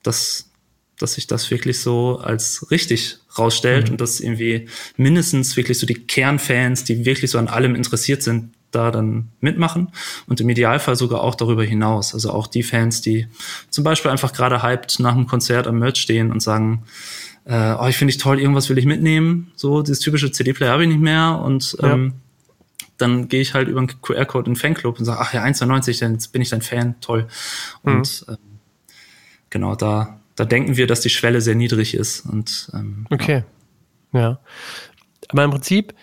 dass, dass sich das wirklich so als richtig rausstellt mhm. und dass irgendwie mindestens wirklich so die Kernfans, die wirklich so an allem interessiert sind, da dann mitmachen und im Idealfall sogar auch darüber hinaus. Also auch die Fans, die zum Beispiel einfach gerade hyped nach einem Konzert am Merch stehen und sagen, äh, oh, ich finde ich toll, irgendwas will ich mitnehmen. So, dieses typische CD-Player habe ich nicht mehr und ähm, dann gehe ich halt über einen QR-Code in den Fanclub und sage, ach ja, 1,90, dann bin ich dein Fan, toll. Und mhm. ähm, genau, da, da denken wir, dass die Schwelle sehr niedrig ist. Und, ähm, okay. Ja. ja. Aber im Prinzip,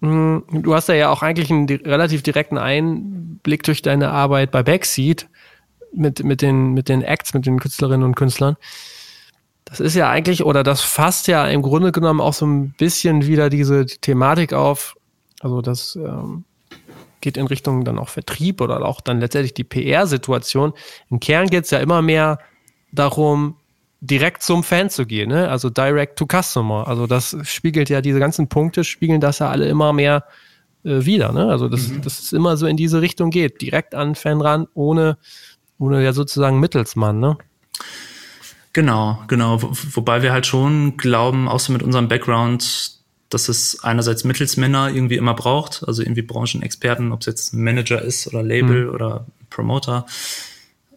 mh, hm, du hast ja auch eigentlich einen relativ direkten Einblick durch deine Arbeit bei Backseat mit, mit, den, mit den Acts, mit den Künstlerinnen und Künstlern. Das ist ja eigentlich, oder das fasst ja im Grunde genommen auch so ein bisschen wieder diese Thematik auf, also das ähm, geht in Richtung dann auch Vertrieb oder auch dann letztendlich die PR-Situation. Im Kern geht es ja immer mehr darum, direkt zum Fan zu gehen, ne? also direct to customer. Also das spiegelt ja diese ganzen Punkte, spiegeln das ja alle immer mehr äh, wieder. Ne? Also dass mhm. das immer so in diese Richtung geht, direkt an Fan ran, ohne, ohne ja sozusagen Mittelsmann. Ne? Genau, genau. Wo, wobei wir halt schon glauben, so mit unserem Background, dass es einerseits Mittelsmänner irgendwie immer braucht, also irgendwie Branchenexperten, ob es jetzt ein Manager ist oder Label mhm. oder Promoter.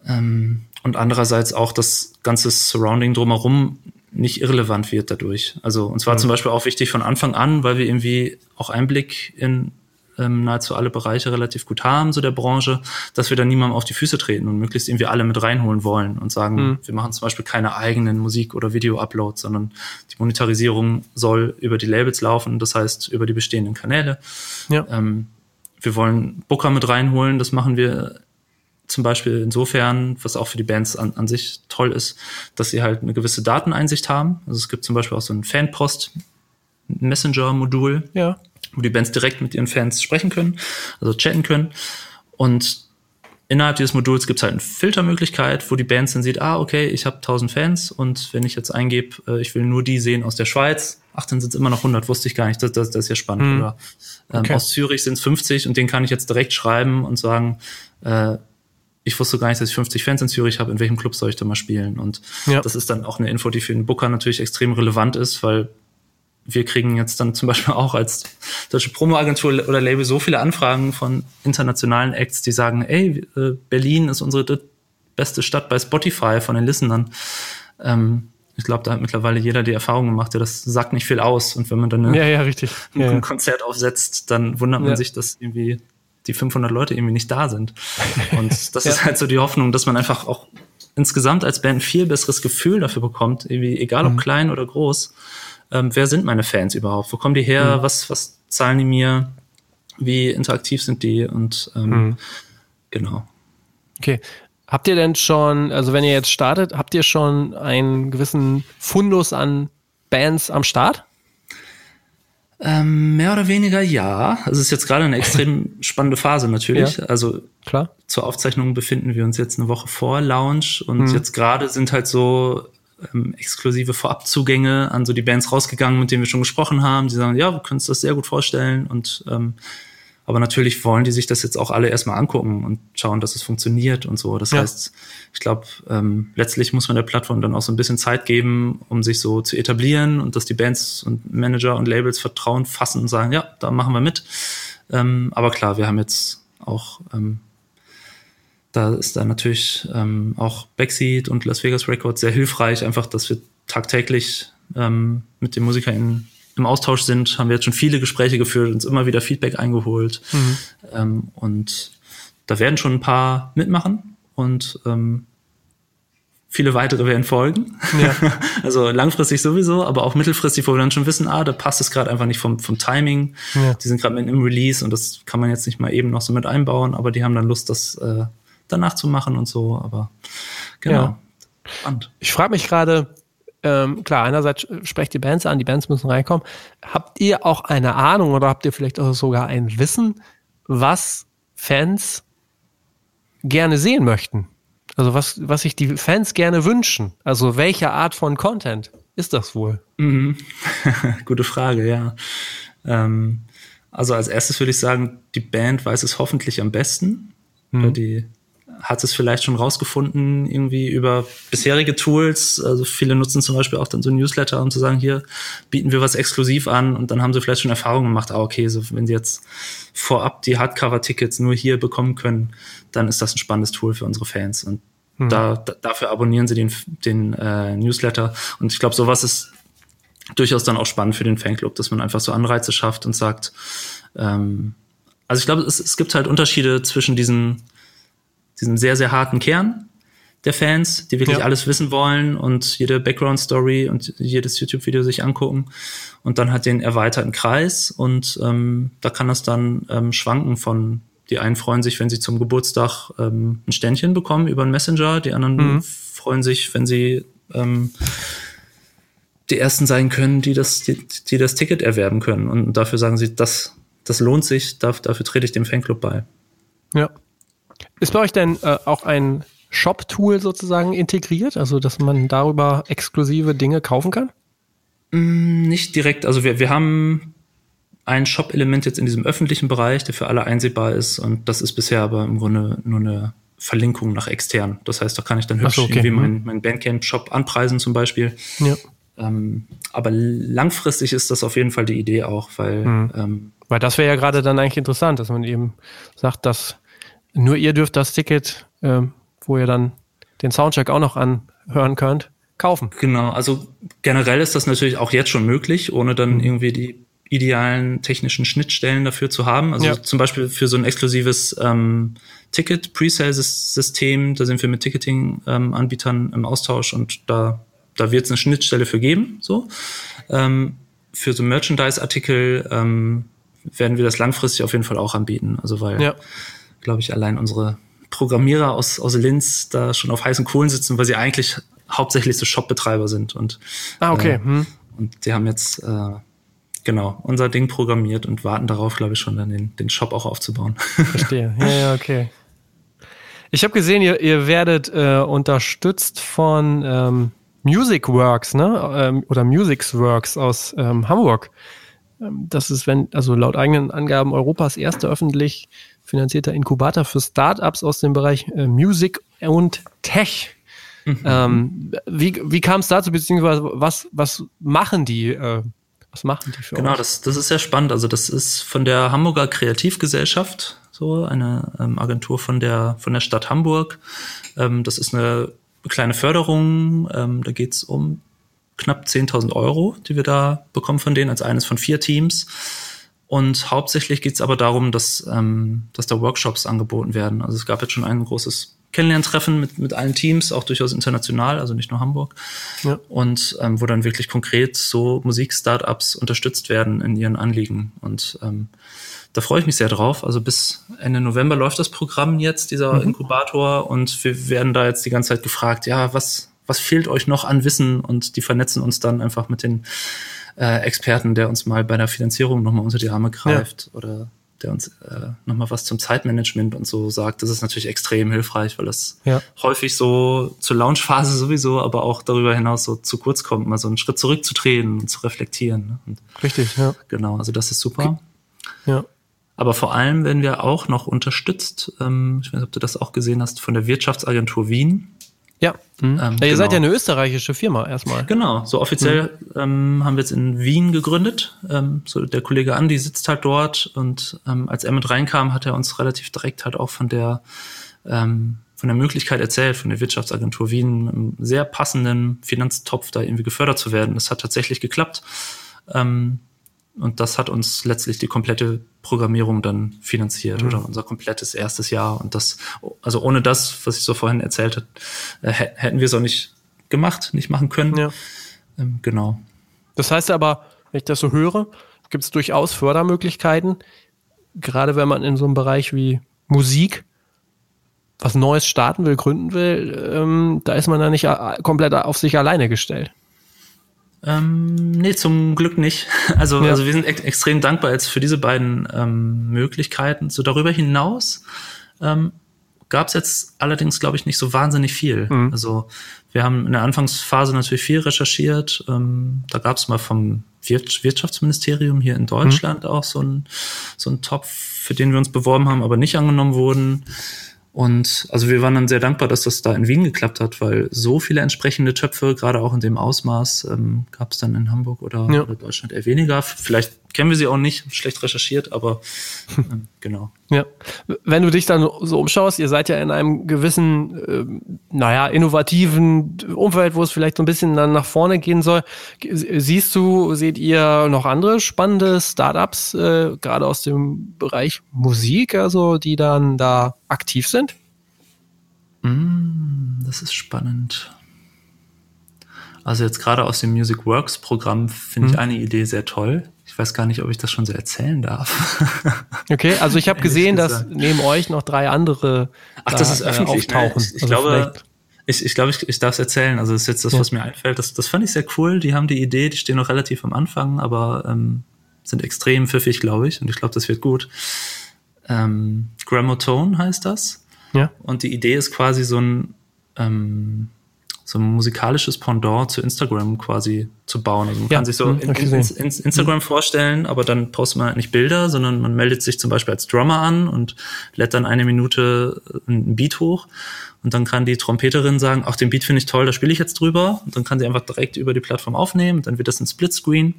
Ähm, und andererseits auch das ganze Surrounding drumherum nicht irrelevant wird dadurch. Also uns war mhm. zum Beispiel auch wichtig von Anfang an, weil wir irgendwie auch Einblick in ähm, nahezu alle Bereiche relativ gut haben, so der Branche, dass wir da niemandem auf die Füße treten und möglichst irgendwie alle mit reinholen wollen und sagen, mhm. wir machen zum Beispiel keine eigenen Musik- oder Video-Uploads, sondern die Monetarisierung soll über die Labels laufen, das heißt über die bestehenden Kanäle. Ja. Ähm, wir wollen Booker mit reinholen, das machen wir zum Beispiel insofern, was auch für die Bands an, an sich toll ist, dass sie halt eine gewisse Dateneinsicht haben. Also es gibt zum Beispiel auch so ein Fanpost-Messenger-Modul, Ja. Wo die Bands direkt mit ihren Fans sprechen können, also chatten können. Und innerhalb dieses Moduls gibt es halt eine Filtermöglichkeit, wo die Bands dann sieht, ah, okay, ich habe 1000 Fans und wenn ich jetzt eingebe, äh, ich will nur die sehen aus der Schweiz, ach, dann sind es immer noch 100, wusste ich gar nicht, das, das, das ist ja spannend. Mhm. Oder ähm, Okay. aus Zürich sind es 50 und den kann ich jetzt direkt schreiben und sagen, äh, ich wusste gar nicht, dass ich 50 Fans in Zürich habe, in welchem Club soll ich da mal spielen? Und Ja. das ist dann auch eine Info, die für den Booker natürlich extrem relevant ist, weil wir kriegen jetzt dann zum Beispiel auch als deutsche Promo-Agentur oder Label so viele Anfragen von internationalen Acts, die sagen, ey, äh, Berlin ist unsere beste Stadt bei Spotify von den Listenern. Ähm, ich glaube, da hat mittlerweile jeder die Erfahrung gemacht, ja, das sagt nicht viel aus. Und wenn man dann eine, Ja, ja, richtig. ein Ja. Konzert aufsetzt, dann wundert man sich, dass irgendwie die 500 Leute irgendwie nicht da sind. Und das ist halt so die Hoffnung, dass man einfach auch insgesamt als Band viel besseres Gefühl dafür bekommt, irgendwie, egal Mhm. ob klein oder groß, ähm, wer sind meine Fans überhaupt? Wo kommen die her? Mhm. Was, was zahlen die mir? Wie interaktiv sind die? Und ähm, Mhm. genau. Okay. Habt ihr denn schon, also wenn ihr jetzt startet, habt ihr schon einen gewissen Fundus an Bands am Start? Ähm, mehr oder weniger ja. Also es ist jetzt gerade eine extrem spannende Phase natürlich. Ja. Also Klar. zur Aufzeichnung befinden wir uns jetzt eine Woche vor Lounge und jetzt gerade sind halt so ähm, exklusive Vorabzugänge an so die Bands rausgegangen, mit denen wir schon gesprochen haben. Die sagen, ja, wir können uns das sehr gut vorstellen und ähm, aber natürlich wollen die sich das jetzt auch alle erstmal angucken und schauen, dass es funktioniert und so. Das Ja. heißt, ich glaube, ähm, letztlich muss man der Plattform dann auch so ein bisschen Zeit geben, um sich so zu etablieren und dass die Bands und Manager und Labels Vertrauen fassen und sagen, ja, da machen wir mit. Ähm, aber klar, wir haben jetzt auch ähm, da ist dann natürlich ähm, auch Backseat und Las Vegas Records sehr hilfreich, einfach, dass wir tagtäglich ähm, mit den MusikerInnen im Austausch sind, haben wir jetzt schon viele Gespräche geführt, uns immer wieder Feedback eingeholt. Ähm, und da werden schon ein paar mitmachen und ähm, viele weitere werden folgen. Ja. also langfristig sowieso, aber auch mittelfristig, wo wir dann schon wissen, ah, da passt es gerade einfach nicht vom, vom Timing. Ja. Die sind gerade mit im Release und das kann man jetzt nicht mal eben noch so mit einbauen, aber die haben dann Lust, das äh, danach zu machen und so. Aber genau. Ja. Spannend. Ich frage mich gerade, ähm, klar, einerseits sprecht die Bands an, die Bands müssen reinkommen. Habt ihr auch eine Ahnung oder habt ihr vielleicht auch sogar ein Wissen, was Fans gerne sehen möchten? Also was, was sich die Fans gerne wünschen? Also welche Art von Content ist das wohl? Mhm. Gute Frage, ja. Ähm, also als erstes würde ich sagen, die Band weiß es hoffentlich am besten. Oder die hat es vielleicht schon rausgefunden, irgendwie über bisherige Tools. Also viele nutzen zum Beispiel auch dann so ein Newsletter, um zu sagen, hier bieten wir was exklusiv an und dann haben sie vielleicht schon Erfahrungen gemacht, ah, okay, so wenn sie jetzt vorab die Hardcover-Tickets nur hier bekommen können, dann ist das ein spannendes Tool für unsere Fans. Und da, da, dafür abonnieren sie den, den äh, Newsletter. Und ich glaube, sowas ist durchaus dann auch spannend für den Fanclub, dass man einfach so Anreize schafft und sagt, ähm, also ich glaube, es, es gibt halt Unterschiede zwischen diesen, diesem sehr, sehr harten Kern der Fans, die wirklich Ja. alles wissen wollen und jede Background-Story und jedes YouTube-Video sich angucken und dann halt den erweiterten Kreis und ähm, da kann das dann ähm, schwanken von die einen freuen sich, wenn sie zum Geburtstag ähm, ein Ständchen bekommen über einen Messenger, die anderen freuen sich, wenn sie ähm, die ersten sein können, die das, die, die das Ticket erwerben können. Und dafür sagen sie, das, das lohnt sich, dafür, dafür trete ich dem Fanclub bei. Ja. Ist bei euch denn äh, auch ein Shop-Tool sozusagen integriert, also dass man darüber exklusive Dinge kaufen kann? Mm, Nicht direkt, also wir, wir haben ein Shop-Element jetzt in diesem öffentlichen Bereich, der für alle einsehbar ist. Und das ist bisher aber im Grunde nur eine Verlinkung nach extern. Das heißt, da kann ich dann hübsch so, okay. irgendwie Mhm. meinen mein Bandcamp-Shop anpreisen zum Beispiel. Ja. Ähm, aber langfristig ist das auf jeden Fall die Idee auch, weil Mhm. ähm, Weil das wäre ja gerade dann eigentlich interessant, dass man eben sagt, dass nur ihr dürft das Ticket, ähm, wo ihr dann den Soundcheck auch noch anhören könnt, kaufen. Genau, also generell ist das natürlich auch jetzt schon möglich, ohne dann Mhm. irgendwie die idealen technischen Schnittstellen dafür zu haben. Also Ja. zum Beispiel für so ein exklusives ähm, Ticket-Presale-System, da sind wir mit Ticketing-Anbietern im Austausch und da, da wird es eine Schnittstelle für geben. So. Ähm, für so Merchandise-Artikel ähm, werden wir das langfristig auf jeden Fall auch anbieten. Also weil, Ja. Glaube ich, allein unsere Programmierer aus, aus Linz da schon auf heißen Kohlen sitzen, weil sie eigentlich hauptsächlich so Shop-Betreiber sind. Und, ah, okay. Äh, hm. Und die haben jetzt äh, genau unser Ding programmiert und warten darauf, glaube ich, schon dann den, den Shop auch aufzubauen. Verstehe. Ja, ja, okay. Ich habe gesehen, ihr, ihr werdet äh, unterstützt von ähm, Musicworks, ne? Ähm, oder Musicsworks aus ähm, Hamburg. Ähm, das ist, wenn, also laut eigenen Angaben Europas erster öffentlich finanzierter Inkubator für Startups aus dem Bereich äh, Music und Tech. Mhm. Ähm, wie wie kam es dazu, beziehungsweise was, was machen die? Äh, was machen die für Genau, euch? das, das ist sehr spannend. Also das ist von der Hamburger Kreativgesellschaft, so eine ähm, Agentur von der, von der Stadt Hamburg. Ähm, das ist eine kleine Förderung. Ähm, da geht's um knapp 10.000 Euro, die wir da bekommen von denen, als eines von vier Teams. Und hauptsächlich geht's aber darum, dass, ähm, dass da Workshops angeboten werden. Also es gab jetzt schon ein großes Kennenlerntreffen mit, mit allen Teams, auch durchaus international, also nicht nur Hamburg. Ja. Und ähm, wo dann wirklich konkret so Musik-Startups unterstützt werden in ihren Anliegen. Und ähm, da freue ich mich sehr drauf. Also bis Ende November läuft das Programm jetzt, dieser mhm. Inkubator. Und wir werden da jetzt die ganze Zeit gefragt, ja, was, was fehlt euch noch an Wissen? Und die vernetzen uns dann einfach mit den äh, Experten, der uns mal bei der Finanzierung nochmal unter die Arme greift ja. oder der uns äh, nochmal was zum Zeitmanagement und so sagt. Das ist natürlich extrem hilfreich, weil das ja. häufig so zur Launchphase sowieso, aber auch darüber hinaus so zu kurz kommt, mal so einen Schritt zurückzutreten und zu reflektieren. Ne? Und Richtig, ja. Genau, also das ist super. Ja. Aber vor allem werden wir auch noch unterstützt, ähm, ich weiß nicht, ob du das auch gesehen hast, von der Wirtschaftsagentur Wien. Ja. Mhm. Ähm, ja ihr genau. seid ja eine österreichische Firma erstmal. Genau, so offiziell mhm. ähm, haben wir jetzt in Wien gegründet. Ähm, so der Kollege Andi sitzt halt dort und ähm, als er mit reinkam, hat er uns relativ direkt halt auch von der ähm, von der Möglichkeit erzählt, von der Wirtschaftsagentur Wien, einem sehr passenden Finanztopf da irgendwie gefördert zu werden. Das hat tatsächlich geklappt. Ähm, und das hat uns letztlich die komplette Programmierung dann finanziert mhm. oder unser komplettes erstes Jahr. Und das, also ohne das, was ich so vorhin erzählt habe, äh, hätten wir es auch nicht gemacht, nicht machen können. Ja. Ähm, genau. Das heißt aber, wenn ich das so höre, gibt es durchaus Fördermöglichkeiten, gerade wenn man in so einem Bereich wie Musik was Neues starten will, gründen will, ähm, da ist man da nicht komplett auf sich alleine gestellt. Ähm, nee, zum Glück nicht. Also, ja. also wir sind ex extrem dankbar jetzt für diese beiden ähm, Möglichkeiten. So darüber hinaus ähm, gab es jetzt allerdings, glaube ich, nicht so wahnsinnig viel. Mhm. Also wir haben in der Anfangsphase natürlich viel recherchiert. Ähm, da gab es mal vom Wirtschaftsministerium hier in Deutschland mhm. auch so ein so Topf, für den wir uns beworben haben, aber nicht angenommen wurden. Und also wir waren dann sehr dankbar, dass das da in Wien geklappt hat, weil so viele entsprechende Töpfe, gerade auch in dem Ausmaß, ähm, gab es dann in Hamburg oder, ja. oder, Deutschland eher weniger. Vielleicht kennen wir sie auch nicht, schlecht recherchiert, aber ähm, genau. Ja, wenn du dich dann so umschaust, ihr seid ja in einem gewissen, äh, naja, innovativen Umfeld, wo es vielleicht so ein bisschen dann nach vorne gehen soll. Siehst du, seht ihr noch andere spannende Startups, äh, gerade aus dem Bereich Musik, also die dann da aktiv sind? Mm, das ist spannend. Also jetzt gerade aus dem Music Works Programm finde hm. ich eine Idee sehr toll. Ich weiß gar nicht, ob ich das schon so erzählen darf. okay, also ich habe gesehen, dass neben euch noch drei andere Ach, das ist öffentlich, äh, auftauchen. Ne? Ich, ich also glaube, ich, ich glaube, ich, ich darf es erzählen. Also das ist jetzt das, ja. was mir einfällt. Das, das fand ich sehr cool. Die haben die Idee, die stehen noch relativ am Anfang, aber ähm, sind extrem pfiffig, glaube ich. Und ich glaube, das wird gut. Ähm, Gramotone heißt das. Ja. Und die Idee ist quasi so ein ähm, so ein musikalisches Pendant zu Instagram quasi zu bauen. Also man ja, kann sich so hm, in, in, in, Instagram mhm. vorstellen, aber dann postet man halt nicht Bilder, sondern man meldet sich zum Beispiel als Drummer an und lädt dann eine Minute ein Beat hoch. Und dann kann die Trompeterin sagen, ach, den Beat finde ich toll, da spiele ich jetzt drüber. Und dann kann sie einfach direkt über die Plattform aufnehmen, dann wird das ein Splitscreen.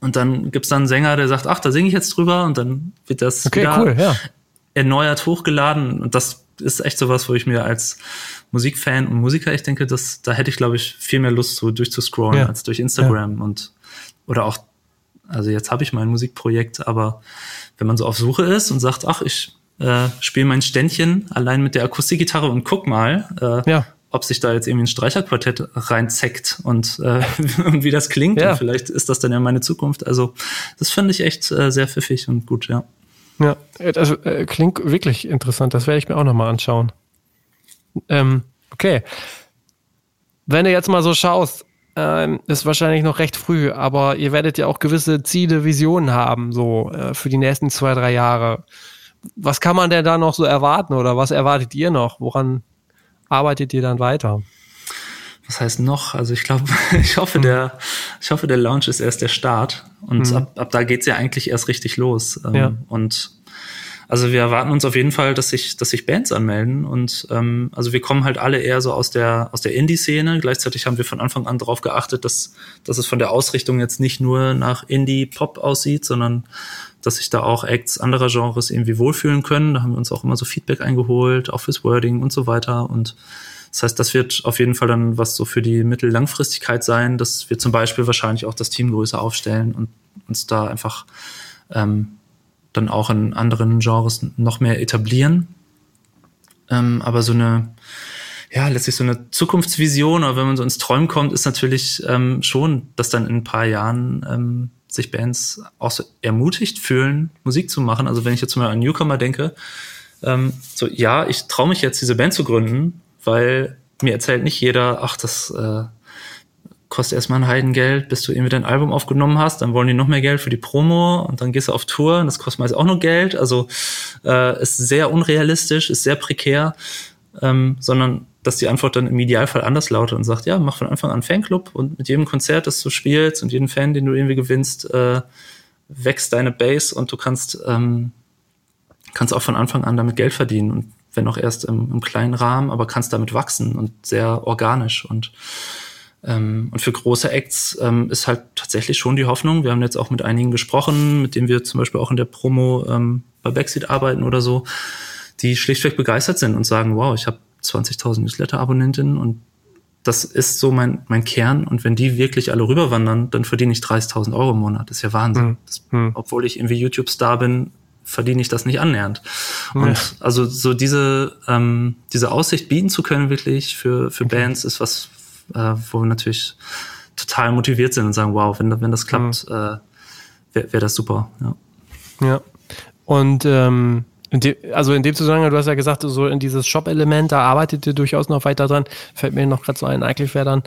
Und dann gibt's dann einen Sänger, der sagt, ach, da singe ich jetzt drüber. Und dann wird das okay, cool, ja. erneuert hochgeladen. Und das ist echt sowas, wo ich mir als Musikfan und Musiker, ich denke, dass da hätte ich, glaube ich, viel mehr Lust, so durchzuscrollen ja. als durch Instagram ja. und oder auch, also jetzt habe ich mein Musikprojekt, aber wenn man so auf Suche ist und sagt, ach, ich äh, spiele mein Ständchen allein mit der Akustikgitarre und guck mal, äh, ja. ob sich da jetzt irgendwie ein Streicherquartett reinzeckt und äh, wie das klingt. Ja. Und vielleicht ist das dann ja meine Zukunft. Also das finde ich echt äh, sehr pfiffig und gut, ja. Ja, also äh, klingt wirklich interessant. Das werde ich mir auch nochmal anschauen. Ähm, okay. Wenn du jetzt mal so schaust, ähm, ist wahrscheinlich noch recht früh, aber ihr werdet ja auch gewisse Ziele, Visionen haben, so äh, für die nächsten zwei, drei Jahre. Was kann man denn da noch so erwarten oder was erwartet ihr noch? Woran arbeitet ihr dann weiter? Was heißt noch? Also ich glaube, ich hoffe, der, ich hoffe, der Launch ist erst der Start und mhm. ab, ab da geht's ja eigentlich erst richtig los. Ähm, ja. Und also wir erwarten uns auf jeden Fall, dass sich, dass sich Bands anmelden und ähm, also wir kommen halt alle eher so aus der aus der Indie-Szene. Gleichzeitig haben wir von Anfang an darauf geachtet, dass dass es von der Ausrichtung jetzt nicht nur nach Indie-Pop aussieht, sondern dass sich da auch Acts anderer Genres irgendwie wohlfühlen können. Da haben wir uns auch immer so Feedback eingeholt, auch fürs Wording und so weiter und das heißt, das wird auf jeden Fall dann was so für die Mittellangfristigkeit sein, dass wir zum Beispiel wahrscheinlich auch das Team größer aufstellen und uns da einfach ähm, dann auch in anderen Genres noch mehr etablieren. Ähm, aber so eine, ja, letztlich so eine Zukunftsvision, oder wenn man so ins Träumen kommt, ist natürlich ähm, schon, dass dann in ein paar Jahren ähm, sich Bands auch so ermutigt fühlen, Musik zu machen. Also wenn ich jetzt mal an Newcomer denke, ähm, so ja, ich traue mich jetzt, diese Band zu gründen, weil mir erzählt nicht jeder, ach, das äh, kostet erstmal ein Heidengeld, bis du irgendwie dein Album aufgenommen hast, dann wollen die noch mehr Geld für die Promo und dann gehst du auf Tour und das kostet meist auch noch Geld. Also äh, ist sehr unrealistisch, ist sehr prekär, ähm, sondern dass die Antwort dann im Idealfall anders lautet und sagt, ja, mach von Anfang an Fanclub und mit jedem Konzert, das du spielst und jedem Fan, den du irgendwie gewinnst, äh, wächst deine Base und du kannst, ähm, kannst auch von Anfang an damit Geld verdienen und wenn auch erst im, im kleinen Rahmen, aber kannst damit wachsen und sehr organisch und ähm, und für große Acts ähm, ist halt tatsächlich schon die Hoffnung. Wir haben jetzt auch mit einigen gesprochen, mit denen wir zum Beispiel auch in der Promo ähm, bei Backseat arbeiten oder so, die schlichtweg begeistert sind und sagen, wow, ich habe 20.000 Newsletter-Abonnentinnen und das ist so mein, mein Kern. Und wenn die wirklich alle rüberwandern, dann verdiene ich 30.000 Euro im Monat. Das ist ja Wahnsinn. Mhm. Das, mhm. Obwohl ich irgendwie YouTube-Star bin, verdiene ich das nicht annähernd. Und ja. also so diese, ähm, diese Aussicht bieten zu können, wirklich für, für okay. Bands, ist was, äh, wo wir natürlich total motiviert sind und sagen, wow, wenn, wenn das klappt, mhm. äh, wäre wär das super. Ja. ja. Und ähm, in de, also in dem Zusammenhang, du hast ja gesagt, so in dieses Shop-Element, da arbeitet ihr durchaus noch weiter dran. Fällt mir noch gerade so ein, eigentlich wäre dann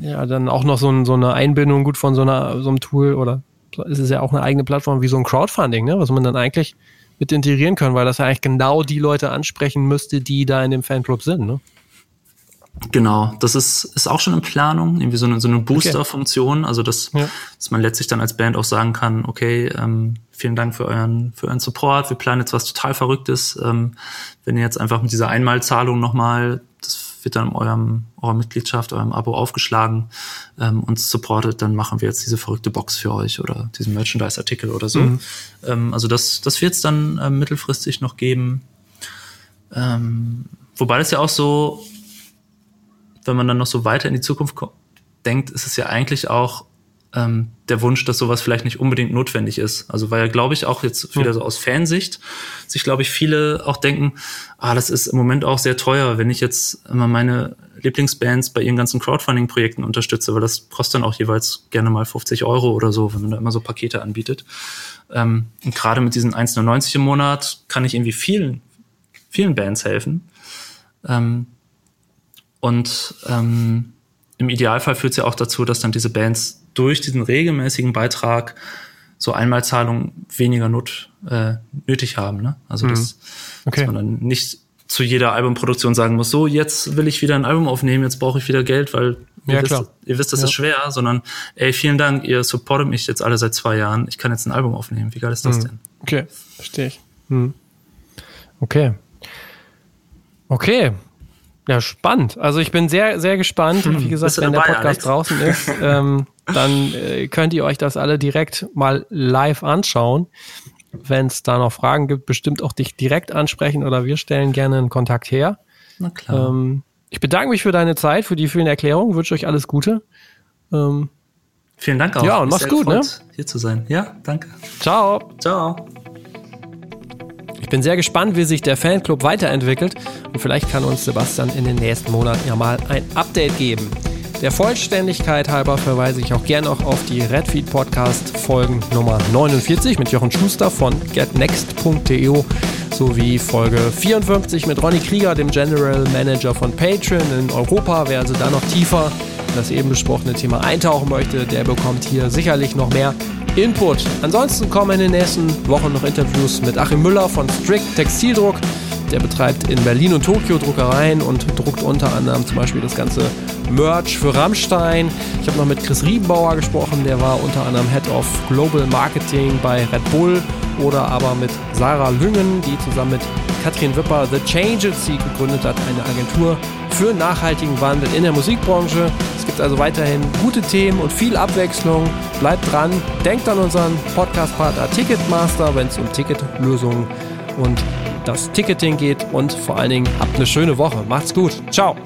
ja dann auch noch so, ein, so eine Einbindung gut von so, einer, so einem Tool oder ist es ja auch eine eigene Plattform wie so ein Crowdfunding, ne? was man dann eigentlich mit integrieren kann, weil das ja eigentlich genau die Leute ansprechen müsste, die da in dem Fanclub sind. Ne? Genau, das ist, ist auch schon in Planung, irgendwie so eine, so eine Booster-Funktion, also dass, ja. dass man letztlich dann als Band auch sagen kann, okay, ähm, vielen Dank für euren, für euren Support, wir planen jetzt was total Verrücktes. Ähm, wenn ihr jetzt einfach mit dieser Einmalzahlung nochmal, das wird dann in eurem, eurer Mitgliedschaft, eurem Abo aufgeschlagen, ähm, uns supportet, dann machen wir jetzt diese verrückte Box für euch oder diesen Merchandise-Artikel oder so. Mhm. Ähm, also das, das wird es dann äh, mittelfristig noch geben. Ähm, wobei das ja auch so wenn man dann noch so weiter in die Zukunft denkt, ist es ja eigentlich auch ähm, der Wunsch, dass sowas vielleicht nicht unbedingt notwendig ist. Also weil ja, glaube ich, auch jetzt wieder so aus Fansicht sich, glaube ich, viele auch denken, ah, das ist im Moment auch sehr teuer, wenn ich jetzt immer meine Lieblingsbands bei ihren ganzen Crowdfunding-Projekten unterstütze, weil das kostet dann auch jeweils gerne mal 50 Euro oder so, wenn man da immer so Pakete anbietet. Ähm, und gerade mit diesen 1,99 im Monat kann ich irgendwie vielen, vielen Bands helfen. Ähm, und ähm, im Idealfall führt es ja auch dazu, dass dann diese Bands durch diesen regelmäßigen Beitrag so Einmalzahlungen weniger not, äh, nötig haben. Ne? Also mhm. das, okay. dass man dann nicht zu jeder Albumproduktion sagen muss, so jetzt will ich wieder ein Album aufnehmen, jetzt brauche ich wieder Geld, weil ihr, ja, wisst, ihr wisst, das ja. ist schwer, sondern ey, vielen Dank, ihr supportet mich jetzt alle seit zwei Jahren, ich kann jetzt ein Album aufnehmen. Wie geil ist das mhm. denn? Okay, verstehe ich. Mhm. Okay. Okay, ja, spannend. Also ich bin sehr, sehr gespannt. Hm, Wie gesagt, wenn dabei, der Podcast Alex? draußen ist, ähm, dann äh, könnt ihr euch das alle direkt mal live anschauen. Wenn es da noch Fragen gibt, bestimmt auch dich direkt ansprechen oder wir stellen gerne einen Kontakt her. Na klar. Ähm, ich bedanke mich für deine Zeit, für die vielen Erklärungen, wünsche euch alles Gute. Ähm, Vielen Dank auch. Ja, und mach's gut, ne? Hier zu sein. Ja, danke. Ciao. Ciao. Ich bin sehr gespannt, wie sich der Fanclub weiterentwickelt und vielleicht kann uns Sebastian in den nächsten Monaten ja mal ein Update geben. Der Vollständigkeit halber verweise ich auch gerne noch auf die Redfeed Podcast Folgen Nummer 49 mit Jochen Schuster von getnext.de sowie Folge 54 mit Ronny Krieger, dem General Manager von Patreon in Europa. Wer also da noch tiefer in das eben besprochene Thema eintauchen möchte, der bekommt hier sicherlich noch mehr Input. Ansonsten kommen in den nächsten Wochen noch Interviews mit Achim Müller von Strict Textildruck. Der betreibt in Berlin und Tokio Druckereien und druckt unter anderem zum Beispiel das ganze Merch für Rammstein. Ich habe noch mit Chris Riebenbauer gesprochen, der war unter anderem Head of Global Marketing bei Red Bull oder aber mit Sarah Lüngen, die zusammen mit Katrin Wipper The Change Agency gegründet hat, eine Agentur für nachhaltigen Wandel in der Musikbranche. Es gibt also weiterhin gute Themen und viel Abwechslung. Bleibt dran, denkt an unseren Podcast-Partner Ticketmaster, wenn es um Ticketlösungen und das Ticketing geht und vor allen Dingen habt eine schöne Woche. Macht's gut. Ciao.